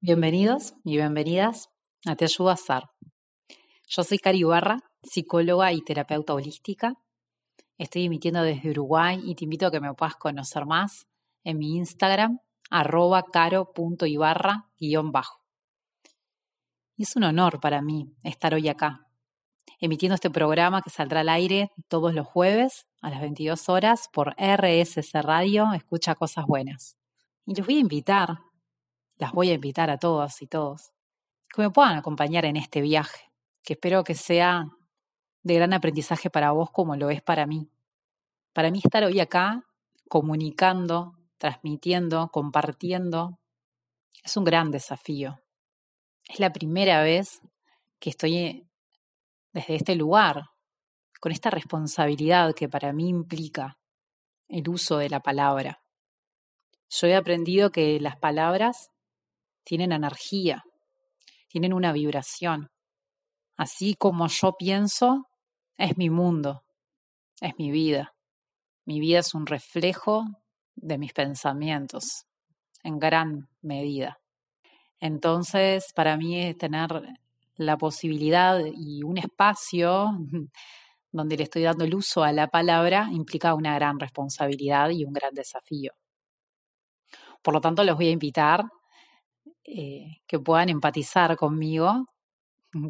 Bienvenidos y bienvenidas a Te Ayuda a Ser. Yo soy Cari Barra, psicóloga y terapeuta holística. Estoy emitiendo desde Uruguay y te invito a que me puedas conocer más en mi Instagram, arroba caro.ibarra-bajo. Y es un honor para mí estar hoy acá, emitiendo este programa que saldrá al aire todos los jueves a las 22 horas por RSC Radio, Escucha Cosas Buenas. Y los voy a invitar las voy a invitar a todas y todos que me puedan acompañar en este viaje, que espero que sea de gran aprendizaje para vos como lo es para mí. Para mí estar hoy acá comunicando, transmitiendo, compartiendo, es un gran desafío. Es la primera vez que estoy desde este lugar, con esta responsabilidad que para mí implica el uso de la palabra. Yo he aprendido que las palabras tienen energía, tienen una vibración. Así como yo pienso, es mi mundo, es mi vida. Mi vida es un reflejo de mis pensamientos, en gran medida. Entonces, para mí tener la posibilidad y un espacio donde le estoy dando el uso a la palabra implica una gran responsabilidad y un gran desafío. Por lo tanto, los voy a invitar eh, que puedan empatizar conmigo,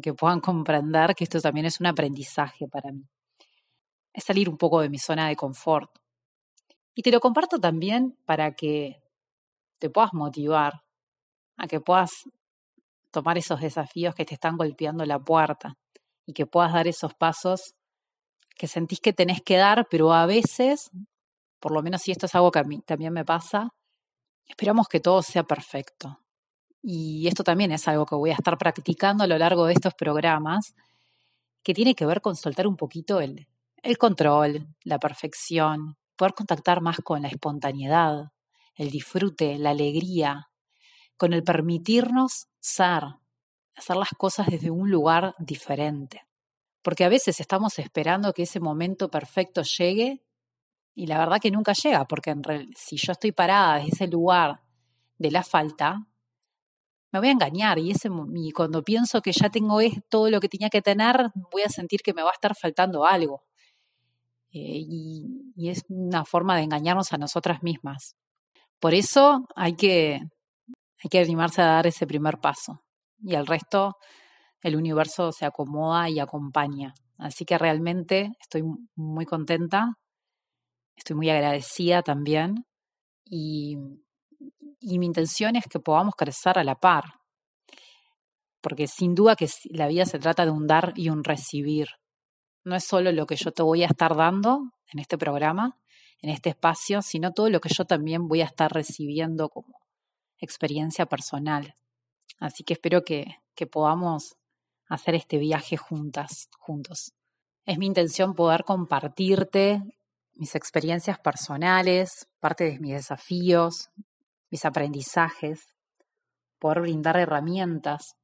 que puedan comprender que esto también es un aprendizaje para mí. Es salir un poco de mi zona de confort. Y te lo comparto también para que te puedas motivar, a que puedas tomar esos desafíos que te están golpeando la puerta y que puedas dar esos pasos que sentís que tenés que dar, pero a veces, por lo menos si esto es algo que a mí también me pasa, esperamos que todo sea perfecto. Y esto también es algo que voy a estar practicando a lo largo de estos programas, que tiene que ver con soltar un poquito el, control, la perfección, poder contactar más con la espontaneidad, el disfrute, la alegría, con el permitirnos ser, hacer las cosas desde un lugar diferente. Porque a veces estamos esperando que ese momento perfecto llegue y la verdad que nunca llega, porque en si yo estoy parada desde ese lugar de la falta, me voy a engañar y, ese, y cuando pienso que ya tengo todo lo que tenía que tener, voy a sentir que me va a estar faltando algo. Eh, y, es una forma de engañarnos a nosotras mismas. Por eso hay que, hay que animarse a dar ese primer paso. Y al resto, el universo se acomoda y acompaña. Así que realmente estoy muy contenta, estoy muy agradecida también. Y, y mi intención es que podamos crecer a la par, porque sin duda que la vida se trata de un dar y un recibir. No es solo lo que yo te voy a estar dando en este programa, en este espacio, sino todo lo que yo también voy a estar recibiendo como experiencia personal. Así que espero que, que podamos hacer este viaje juntas, juntos. Es mi intención poder compartirte mis experiencias personales, parte de mis desafíos, mis aprendizajes, poder brindar herramientas.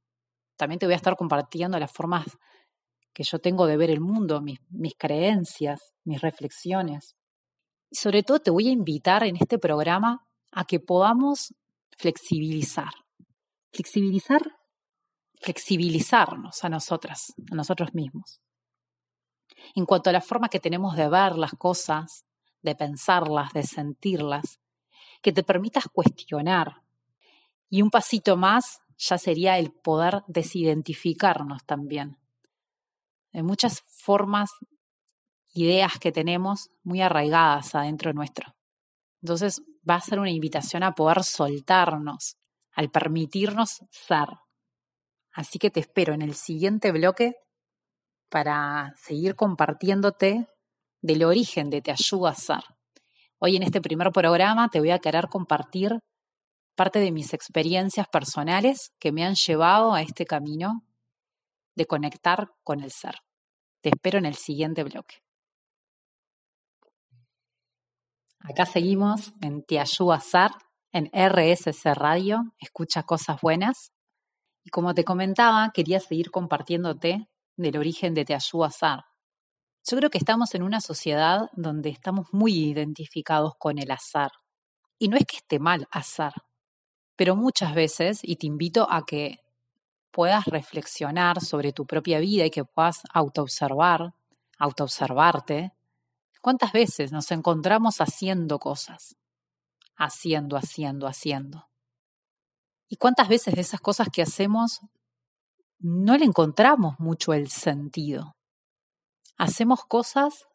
También te voy a estar compartiendo las formas que yo tengo de ver el mundo, mis, creencias, mis reflexiones. Y sobre todo te voy a invitar en este programa a que podamos flexibilizar. Flexibilizar, flexibilizarnos a nosotras, a nosotros mismos. En cuanto a la forma que tenemos de ver las cosas, de pensarlas, de sentirlas, que te permitas cuestionar. Y un pasito más ya sería el poder desidentificarnos también. Hay muchas formas, ideas que tenemos muy arraigadas adentro nuestro. Entonces va a ser una invitación a poder soltarnos, al permitirnos ser. Así que te espero en el siguiente bloque para seguir compartiéndote del origen de Te Ayuda a Ser. Hoy en este primer programa te voy a querer compartir parte de mis experiencias personales que me han llevado a este camino de conectar con el ser. Te espero en el siguiente bloque. Acá seguimos en Te Ayuda a Ser, en RSC Radio, escucha cosas buenas. Y como te comentaba, quería seguir compartiéndote del origen de Te Ayuda a Ser, yo creo que estamos en una sociedad donde estamos muy identificados con el azar. Y no es que esté mal azar, pero muchas veces, y te invito a que puedas reflexionar sobre tu propia vida y que puedas autoobservar, autoobservarte, ¿cuántas veces nos encontramos haciendo cosas? Haciendo, haciendo, haciendo. ¿Y cuántas veces de esas cosas que hacemos no le encontramos mucho el sentido? Hacemos cosas,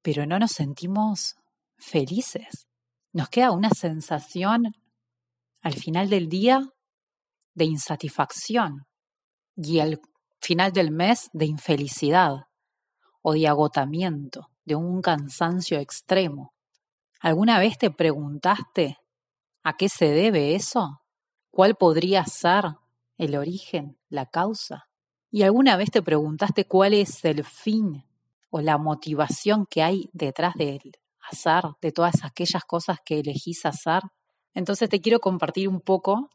pero no nos sentimos felices. Nos queda una sensación al final del día de insatisfacción y al final del mes de infelicidad o de agotamiento, de un cansancio extremo. ¿Alguna vez te preguntaste a qué se debe eso? ¿Cuál podría ser el origen, la causa? ¿Y alguna vez te preguntaste cuál es el fin o la motivación que hay detrás del hacer, de todas aquellas cosas que elegís hacer? Entonces te quiero compartir un poco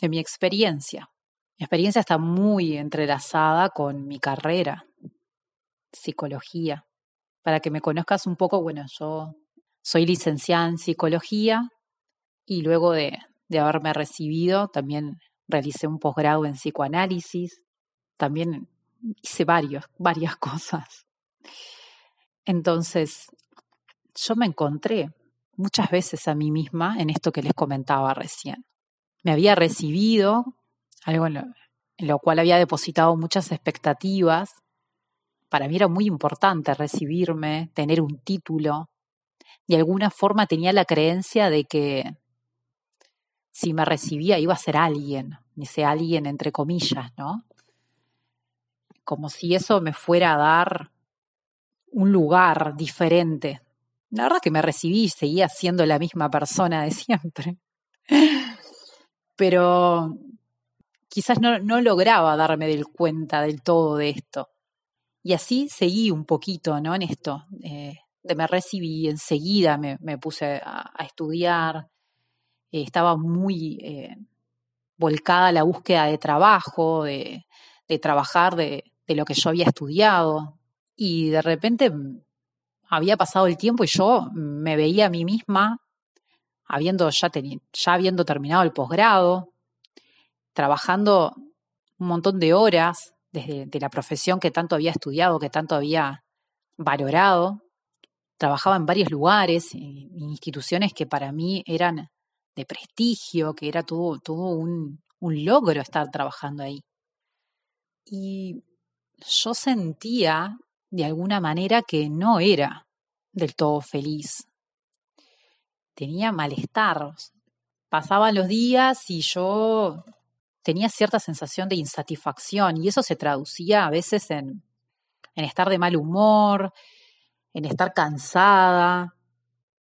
de mi experiencia. Mi experiencia está muy entrelazada con mi carrera, psicología. Para que me conozcas un poco, bueno, yo soy licenciada en psicología y luego de, de haberme recibido también realicé un posgrado en psicoanálisis, también hice varios, varias cosas. Entonces, yo me encontré muchas veces a mí misma en esto que les comentaba recién. Me había recibido algo en lo, cual había depositado muchas expectativas. Para mí era muy importante recibirme, tener un título. De alguna forma tenía la creencia de que si me recibía iba a ser alguien, ese alguien entre comillas, ¿no? Como si eso me fuera a dar un lugar diferente. La verdad que me recibí y seguía siendo la misma persona de siempre. Pero quizás no, no lograba darme del cuenta del todo de esto. Y así seguí un poquito ¿no? en esto. Eh, de me recibí, enseguida me, me puse a, estudiar, eh, estaba muy eh, volcada a la búsqueda de trabajo, de, de trabajar de, de, lo que yo había estudiado. Y de repente mm, había pasado el tiempo y yo me veía a mí misma, habiendo ya, ya habiendo terminado el posgrado, trabajando un montón de horas desde de la profesión que tanto había estudiado, que tanto había valorado. Trabajaba en varios lugares, instituciones que para mí eran de prestigio, que era todo, todo un, un logro estar trabajando ahí. Y yo sentía de alguna manera que no era del todo feliz. Tenía malestar. Pasaban los días y yo tenía cierta sensación de insatisfacción y eso se traducía a veces en, en estar de mal humor, en estar cansada.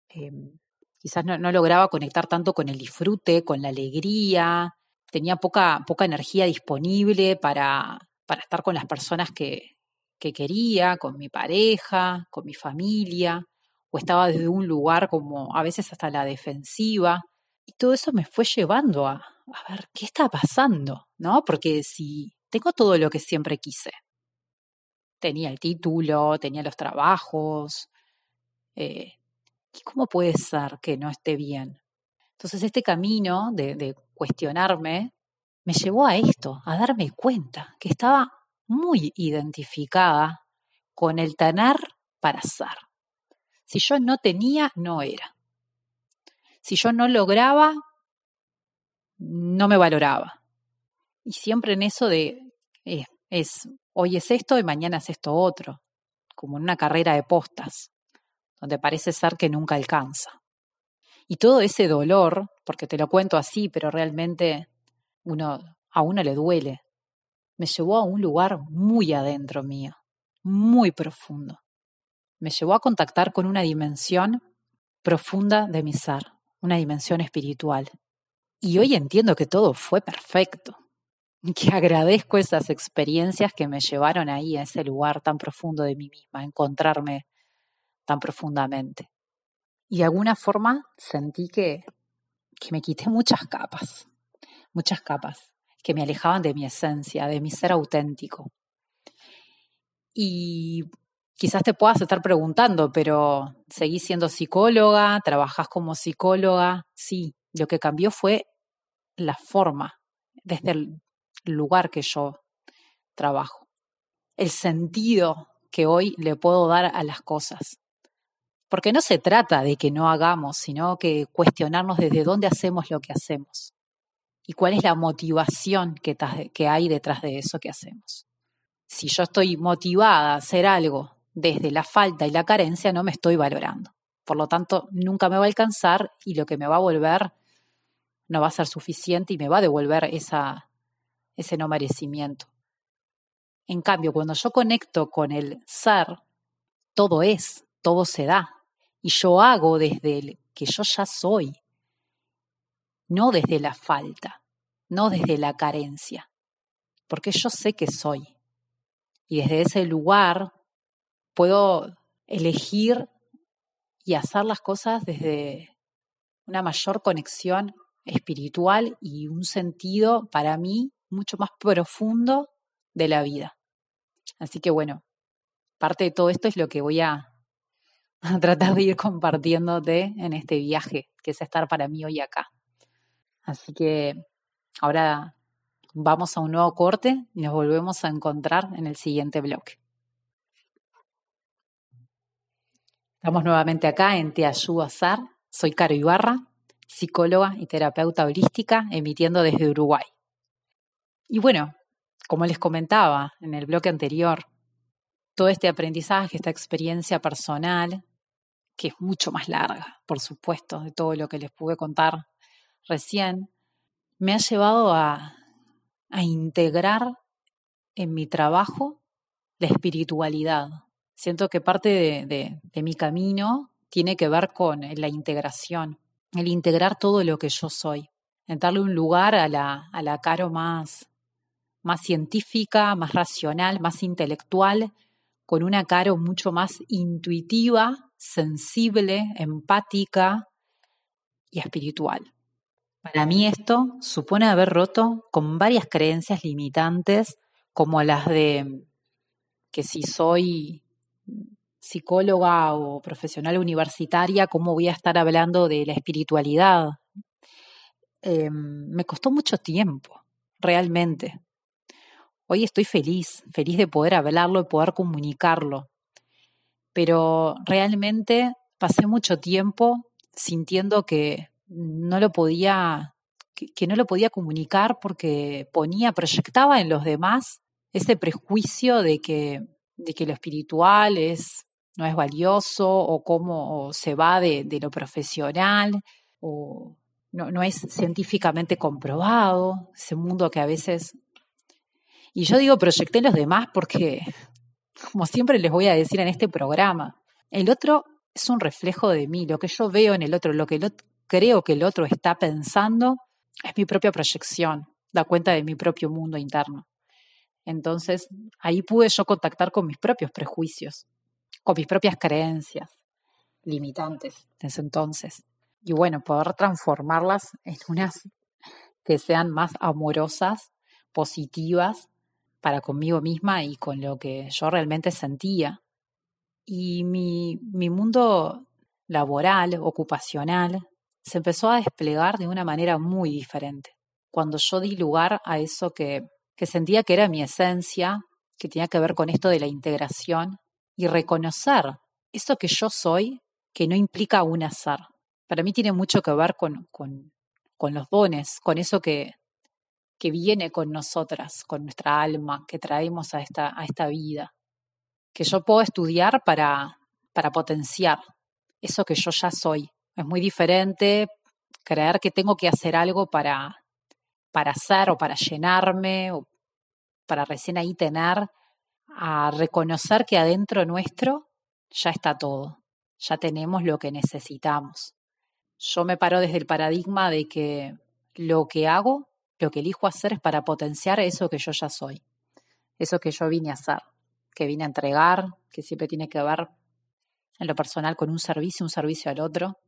Em, quizás no, lograba conectar tanto con el disfrute, con la alegría, tenía poca, poca energía disponible para, para estar con las personas que, que quería, con mi pareja, con mi familia, o estaba desde un lugar como a veces hasta la defensiva. Y todo eso me fue llevando a, a ver, ¿qué está pasando? ¿No? Porque si tengo todo lo que siempre quise, tenía el título, tenía los trabajos, eh, ¿cómo puede ser que no esté bien? Entonces este camino de, de cuestionarme me llevó a esto, a darme cuenta que estaba muy identificada con el tener para ser. Si yo no tenía, no era. Si yo no lograba, no me valoraba. Y siempre en eso de, eh, es, hoy es esto y mañana es esto otro, como en una carrera de postas, donde parece ser que nunca alcanza. Y todo ese dolor, porque te lo cuento así, pero realmente uno, a uno le duele, me llevó a un lugar muy adentro mío, muy profundo. Me llevó a contactar con una dimensión profunda de mi ser, una dimensión espiritual. Y hoy entiendo que todo fue perfecto, que agradezco esas experiencias que me llevaron ahí, a ese lugar tan profundo de mí misma, a encontrarme tan profundamente. Y de alguna forma sentí que, que me quité muchas capas, muchas capas que me alejaban de mi esencia, de mi ser auténtico. Y quizás te puedas estar preguntando, pero ¿seguís siendo psicóloga? ¿Trabajás como psicóloga? Sí, lo que cambió fue la forma, desde el lugar que yo trabajo, el sentido que hoy le puedo dar a las cosas. Porque no se trata de que no hagamos, sino que cuestionarnos desde dónde hacemos lo que hacemos y cuál es la motivación que, hay detrás de eso que hacemos. Si yo estoy motivada a hacer algo desde la falta y la carencia, no me estoy valorando. Por lo tanto, nunca me va a alcanzar y lo que me va a volver no va a ser suficiente y me va a devolver esa, ese no merecimiento. En cambio, cuando yo conecto con el ser, todo es, todo se da. Y yo hago desde el que yo ya soy, no desde la falta, no desde la carencia, porque yo sé que soy. Y desde ese lugar puedo elegir y hacer las cosas desde una mayor conexión espiritual y un sentido para mí mucho más profundo de la vida. Así que bueno, parte de todo esto es lo que voy a tratar de ir compartiéndote en este viaje que es estar para mí hoy acá. Así que ahora vamos a un nuevo corte y nos volvemos a encontrar en el siguiente bloque. Estamos nuevamente acá en Te Ayudo a. Soy Caro Ibarra, psicóloga y terapeuta holística, emitiendo desde Uruguay. Y bueno, como les comentaba en el bloque anterior, todo este aprendizaje, esta experiencia personal, que es mucho más larga, por supuesto, de todo lo que les pude contar recién, me ha llevado a, integrar en mi trabajo la espiritualidad. Siento que parte de, mi camino tiene que ver con la integración, el integrar todo lo que yo soy, en darle un lugar a la, a la caro más, más científica, más racional, más intelectual, con una caro mucho más intuitiva sensible, empática y espiritual. Para mí esto supone haber roto con varias creencias limitantes como las de que si soy psicóloga o profesional universitaria, ¿cómo voy a estar hablando de la espiritualidad? Em, me costó mucho tiempo, realmente. Hoy estoy feliz, feliz de poder hablarlo y poder comunicarlo pero realmente pasé mucho tiempo sintiendo que no lo podía, que, no lo podía comunicar porque ponía, proyectaba en los demás ese prejuicio de que, de que lo espiritual es, no es valioso o cómo se va de, de, lo profesional o no, no es científicamente comprobado, ese mundo que a veces... Y yo digo proyecté en los demás porque como siempre les voy a decir en este programa, el otro es un reflejo de mí, lo que yo veo en el otro, lo que creo que el otro está pensando, es mi propia proyección, da cuenta de mi propio mundo interno. Entonces, ahí pude yo contactar con mis propios prejuicios, con mis propias creencias limitantes desde entonces. Y bueno, poder transformarlas en unas que sean más amorosas, positivas para conmigo misma y con lo que yo realmente sentía. Y mi, mi mundo laboral, ocupacional, se empezó a desplegar de una manera muy diferente. Cuando yo di lugar a eso que, que sentía que era mi esencia, que tenía que ver con esto de la integración y reconocer eso que yo soy, que no implica un azar. Para mí tiene mucho que ver con, con, con los dones, con eso que, que viene con nosotras, con nuestra alma, que traemos a esta, a esta vida, que yo puedo estudiar para, para potenciar eso que yo ya soy. Es muy diferente creer que tengo que hacer algo para, para hacer o para llenarme o para recién ahí tener, a reconocer que adentro nuestro ya está todo, ya tenemos lo que necesitamos. Yo me paro desde el paradigma de que lo que hago lo que elijo hacer es para potenciar eso que yo ya soy, eso que yo vine a hacer, que vine a entregar, que siempre tiene que ver en lo personal con un servicio, un servicio al otro.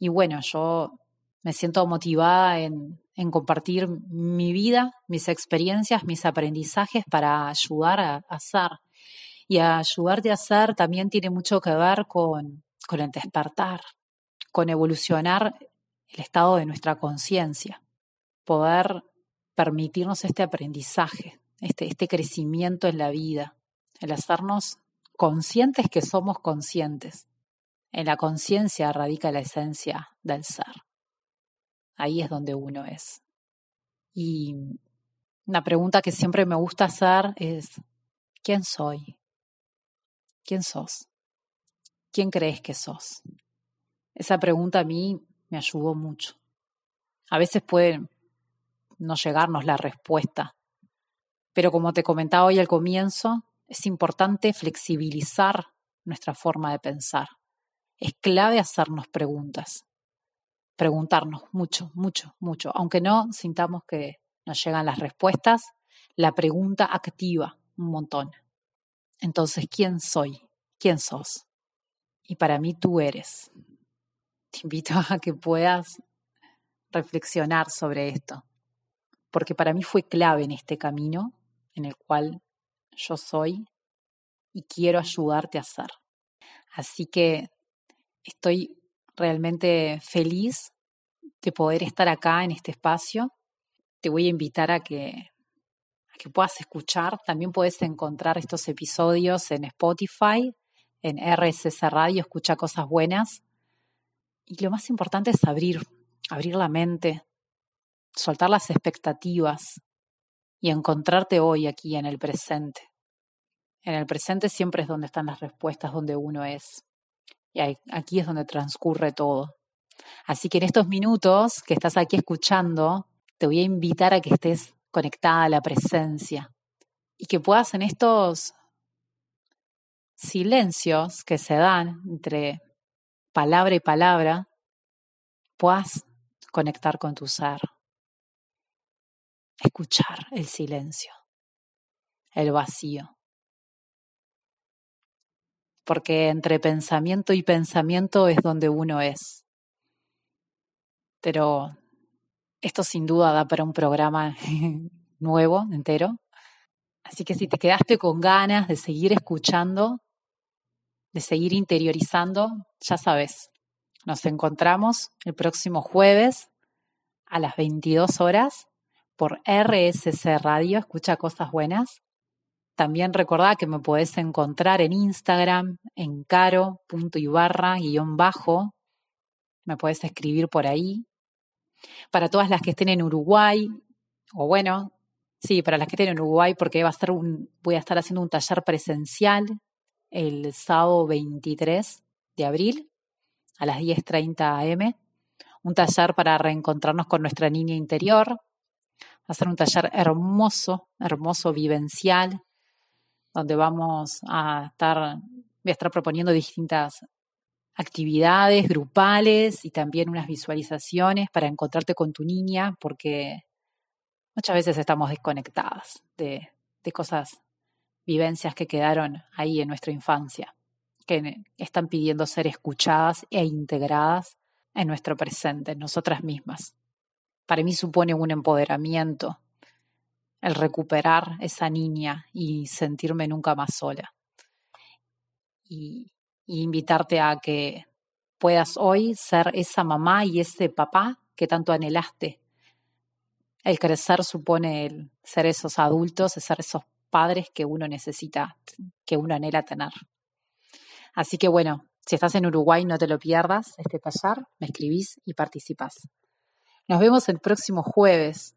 Y bueno, yo me siento motivada en, compartir mi vida, mis experiencias, mis aprendizajes para ayudar a, hacer. Y a ayudarte a hacer también tiene mucho que ver con, con el despertar, con evolucionar el estado de nuestra conciencia poder permitirnos este aprendizaje, este, este crecimiento en la vida, el hacernos conscientes que somos conscientes. En la conciencia radica la esencia del ser. Ahí es donde uno es. Y una pregunta que siempre me gusta hacer es, ¿quién soy? ¿Quién sos? ¿Quién crees que sos? Esa pregunta a mí me ayudó mucho. A veces puede no llegarnos la respuesta, pero como te comentaba hoy al comienzo, es importante flexibilizar nuestra forma de pensar. Es clave hacernos preguntas. Preguntarnos mucho, mucho, mucho. Aunque no sintamos que nos llegan las respuestas, la pregunta activa un montón. Entonces, ¿quién soy? ¿Quién sos? Y para mí tú eres. Te invito a que puedas reflexionar sobre esto, porque para mí fue clave en este camino en el cual yo soy y quiero ayudarte a ser. Así que estoy realmente feliz de poder estar acá en este espacio. Te voy a invitar a que, a que puedas escuchar. También puedes encontrar estos episodios en Spotify, en RSS Radio, escucha cosas buenas. Y lo más importante es abrir, abrir la mente, soltar las expectativas y encontrarte hoy aquí en el presente. En el presente siempre es donde están las respuestas, donde uno es. Y aquí es donde transcurre todo. Así que en estos minutos que estás aquí escuchando, te voy a invitar a que estés conectada a la presencia y que puedas en estos silencios que se dan entre palabra y palabra, puedas conectar con tu ser, escuchar el silencio, el vacío porque entre pensamiento y pensamiento es donde uno es. Pero esto sin duda da para un programa nuevo, entero. Así que si te quedaste con ganas de seguir escuchando, de seguir interiorizando, ya sabes, nos encontramos el próximo jueves a las 22 horas por RSC Radio, escucha cosas buenas. También recordá que me podés encontrar en Instagram, en caro.ibarra guion bajo. Me podés escribir por ahí. Para todas las que estén en Uruguay, o bueno, sí, para las que estén en Uruguay, porque va a ser un, voy a estar haciendo un taller presencial el sábado 23 de abril a las 10.30 am. Un taller para reencontrarnos con nuestra niña interior. Va a ser un taller hermoso, hermoso, vivencial, donde vamos a estar, voy a estar proponiendo distintas actividades grupales y también unas visualizaciones para encontrarte con tu niña, porque muchas veces estamos desconectadas de, de cosas, vivencias que quedaron ahí en nuestra infancia, que están pidiendo ser escuchadas e integradas en nuestro presente, en nosotras mismas. Para mí supone un empoderamiento el recuperar esa niña y sentirme nunca más sola. Y, invitarte a que puedas hoy ser esa mamá y ese papá que tanto anhelaste. El crecer supone el ser esos adultos, ser esos padres que uno necesita, que uno anhela tener. Así que bueno, si estás en Uruguay no te lo pierdas, este taller, me escribís y participas. Nos vemos el próximo jueves